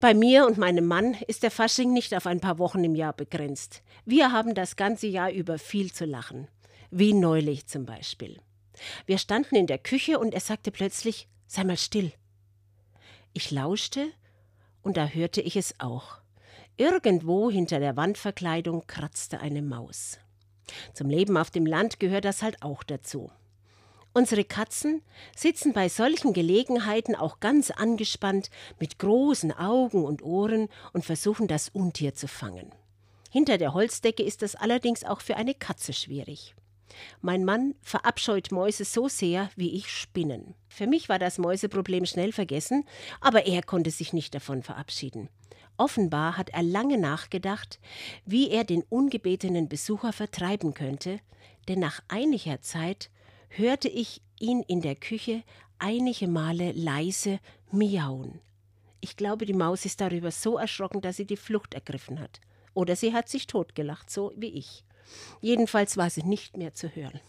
Bei mir und meinem Mann ist der Fasching nicht auf ein paar Wochen im Jahr begrenzt. Wir haben das ganze Jahr über viel zu lachen. Wie neulich zum Beispiel. Wir standen in der Küche und er sagte plötzlich: Sei mal still. Ich lauschte und da hörte ich es auch. Irgendwo hinter der Wandverkleidung kratzte eine Maus. Zum Leben auf dem Land gehört das halt auch dazu. Unsere Katzen sitzen bei solchen Gelegenheiten auch ganz angespannt mit großen Augen und Ohren und versuchen das Untier zu fangen. Hinter der Holzdecke ist das allerdings auch für eine Katze schwierig. Mein Mann verabscheut Mäuse so sehr wie ich Spinnen. Für mich war das Mäuseproblem schnell vergessen, aber er konnte sich nicht davon verabschieden. Offenbar hat er lange nachgedacht, wie er den ungebetenen Besucher vertreiben könnte, denn nach einiger Zeit hörte ich ihn in der Küche einige Male leise miauen. Ich glaube, die Maus ist darüber so erschrocken, dass sie die Flucht ergriffen hat. Oder sie hat sich totgelacht, so wie ich. Jedenfalls war sie nicht mehr zu hören.